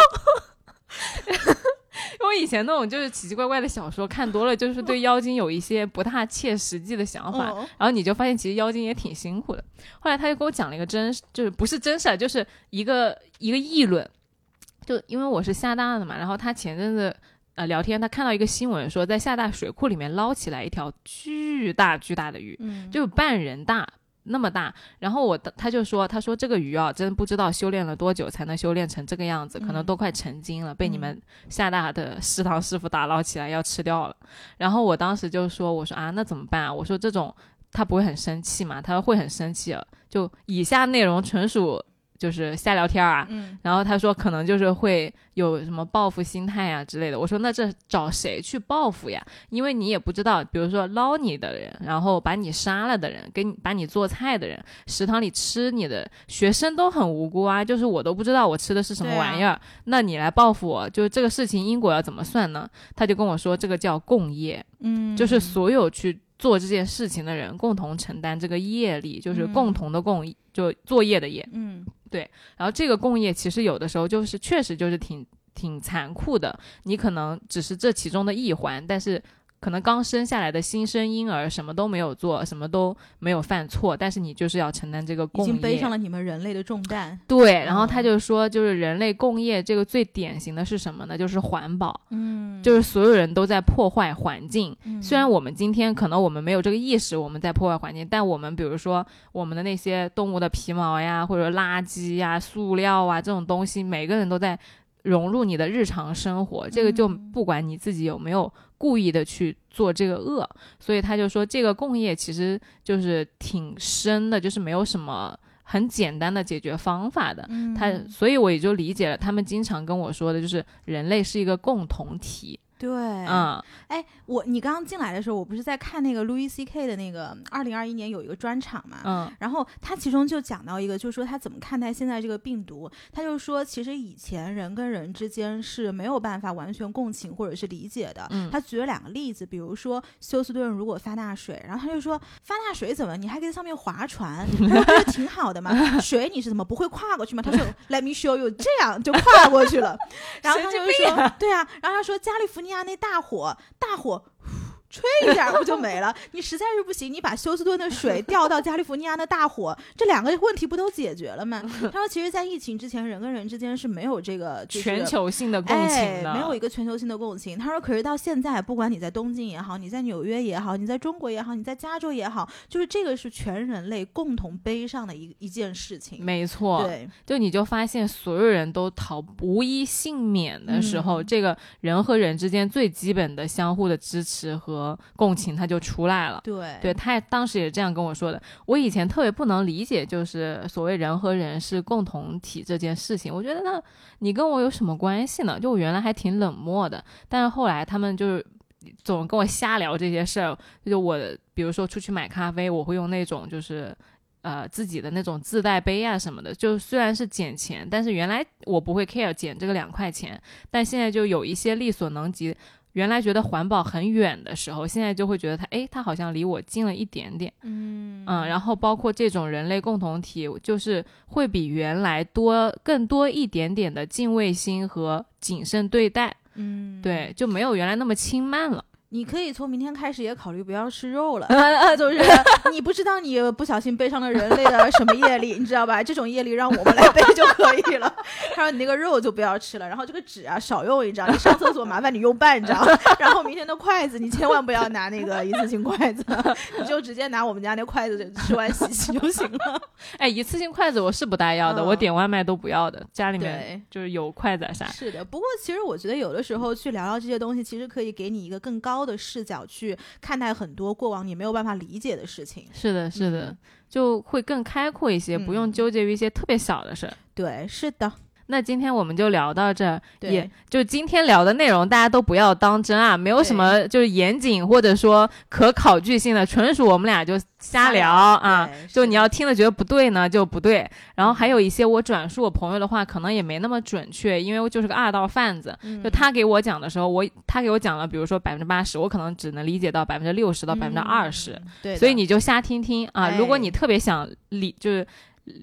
因为以前那种就是奇奇怪怪的小说看多了，就是对妖精有一些不太切实际的想法，
嗯
然后你就发现其实妖精也挺辛苦的。后来他就给我讲了一个真，就是不是真事儿，就是一个一个议论。就因为我是厦大的嘛，然后他前阵子呃聊天，他看到一个新闻说，在厦大水库里面捞起来一条巨大巨大的鱼，
嗯
就有半人大那么大。然后我他就说，他说这个鱼啊，真不知道修炼了多久才能修炼成这个样子，可能
嗯
都快成精了，被你们厦大的食堂师傅打捞起来要吃掉了。然后我当时就说，我说啊，那怎么办啊？我说这种他不会很生气嘛？他说会很生气啊。就以下内容纯属就是瞎聊天啊。
嗯
然后他说可能就是会有什么报复心态啊之类的。我说那这找谁去报复呀？因为你也不知道，比如说捞你的人，然后把你杀了的人，给你把你做菜的人，食堂里吃你的学生都很无辜啊。就是我都不知道我吃的是什么玩意儿，那你来报复我，就这个事情因果要怎么算呢？他就跟我说这个叫共业，
嗯，
就是所有去做这件事情的人共同承担这个业力，就是共同的共，就作业的业。
嗯对。
然后这个共业其实有的时候就是确实就是挺挺残酷的，你可能只是这其中的一环，但是可能刚生下来的新生婴儿什么都没有做，什么都没有犯错，但是你就是要承担这个
已
共业。
经背上了你们人类的重担。
对，然后
嗯
他就说，就是人类共业这个最典型的是什么呢？就是环保，
嗯
就是所有人都在破坏环境。
嗯
虽然我们今天可能我们没有这个意识，我们在破坏环境，但我们比如说我们的那些动物的皮毛呀，或者垃圾呀、塑料啊这种东西，每个人都在融入你的日常生活。这个就
嗯
不管你自己有没有故意的去做这个恶，所以他就说这个共业其实就是挺深的，就是没有什么很简单的解决方法的。
嗯
他，所以我也就理解了他们经常跟我说的，就是人类是一个共同体。
对，
嗯，
哎，我你刚刚进来的时候，我不是在看那个 Louis C K 的那个二零二一年有一个专场嘛，
嗯
然后他其中就讲到一个，就是说他怎么看待现在这个病毒。他就说，其实以前人跟人之间是没有办法完全共情或者是理解的。
嗯
他举了两个例子，比如说休斯顿如果发大水，然后他就说发大水怎么你还可以在上面划船，他说不是挺好的嘛？水你是怎么不会跨过去吗？他说 Let me show you，这样就跨过去了。然后他就说，对啊，然后他说加利福尼亚那大火，大火。吹一下不就没了？你实在是不行，你把休斯顿的水调到加利福尼亚的大火，这两个问题不都解决了吗？他说，其实，在疫情之前，人跟人之间是没有这个、就是、
全球性的共情的，
哎，没有一个全球性的共情。他说，可是到现在，不管你在东京也好，你在纽约也好，你在中国也好，你在加州也好，就是这个是全人类共同悲伤的一一件事情。
没错，
对，
就你就发现所有人都逃无一幸免的时候，
嗯
这个人和人之间最基本的相互的支持和共情，他就出来了。
对，
对他当时也这样跟我说的。我以前特别不能理解，就是所谓人和人是共同体这件事情。我觉得那你跟我有什么关系呢？就我原来还挺冷漠的，但是后来他们就是总跟我瞎聊这些事儿。就我比如说出去买咖啡，我会用那种就是。呃，自己的那种自带杯啊什么的，就虽然是捡钱，但是原来我不会 care 捡这个两块钱，但现在就有一些力所能及。原来觉得环保很远的时候，现在就会觉得它，哎，它好像离我近了一点点。
嗯
嗯，然后包括这种人类共同体，就是会比原来多更多一点点的敬畏心和谨慎对待。
嗯，
对，就没有原来那么轻慢了。
你可以从明天开始也考虑不要吃肉了，就是 你不知道你不小心背上了人类的什么业力，你知道吧？这种业力让我们来背就可以了。他说你那个肉就不要吃了，然后这个纸啊少用一张，你上厕所麻烦你用半张，然后明天的筷子你千万不要拿那个一次性筷子，你就直接拿我们家那筷子吃完洗洗就行了。
哎，一次性筷子我是不大要的，
嗯
我点外卖都不要的，家里面。就是有筷子啊啥。
是的，不过其实我觉得有的时候去聊聊这些东西，其实可以给你一个更高的视角去看待很多过往你没有办法理解的事情。
是的，是的，
嗯
就会更开阔一些，不用
嗯
纠结于一些特别小的事儿。
对，是的，
那今天我们就聊到这儿，
对
也就今天聊的内容，大家都不要当真啊，没有什么就是严谨或者说可考据性的，纯属我们俩就瞎聊啊。就你要听了觉得不对呢，就不对。然后还有一些我转述我朋友的话，可能也没那么准确，因为我就是个二道贩子。
嗯
就他给我讲的时候，我他给我讲了，比如说百分之八十，我可能只能理解到百分之六十到百分之二十。
嗯对，
所以你就瞎听听啊。
哎
如果你特别想理，就是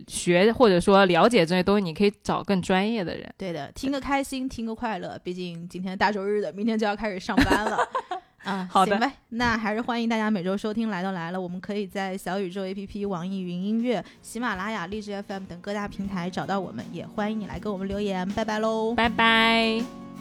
学或者说了解这些东西，你可以找更专业的人。
对的，听个开心，听个快乐，毕竟今天大周日的，明天就要开始上班了。啊，
好的
行呗，那还是欢迎大家每周收听《来都来了》，我们可以在小宇宙 APP、网易云音乐、喜马拉雅、荔枝 FM 等各大平台找到我们，也欢迎你来给我们留言，拜拜喽。
拜拜。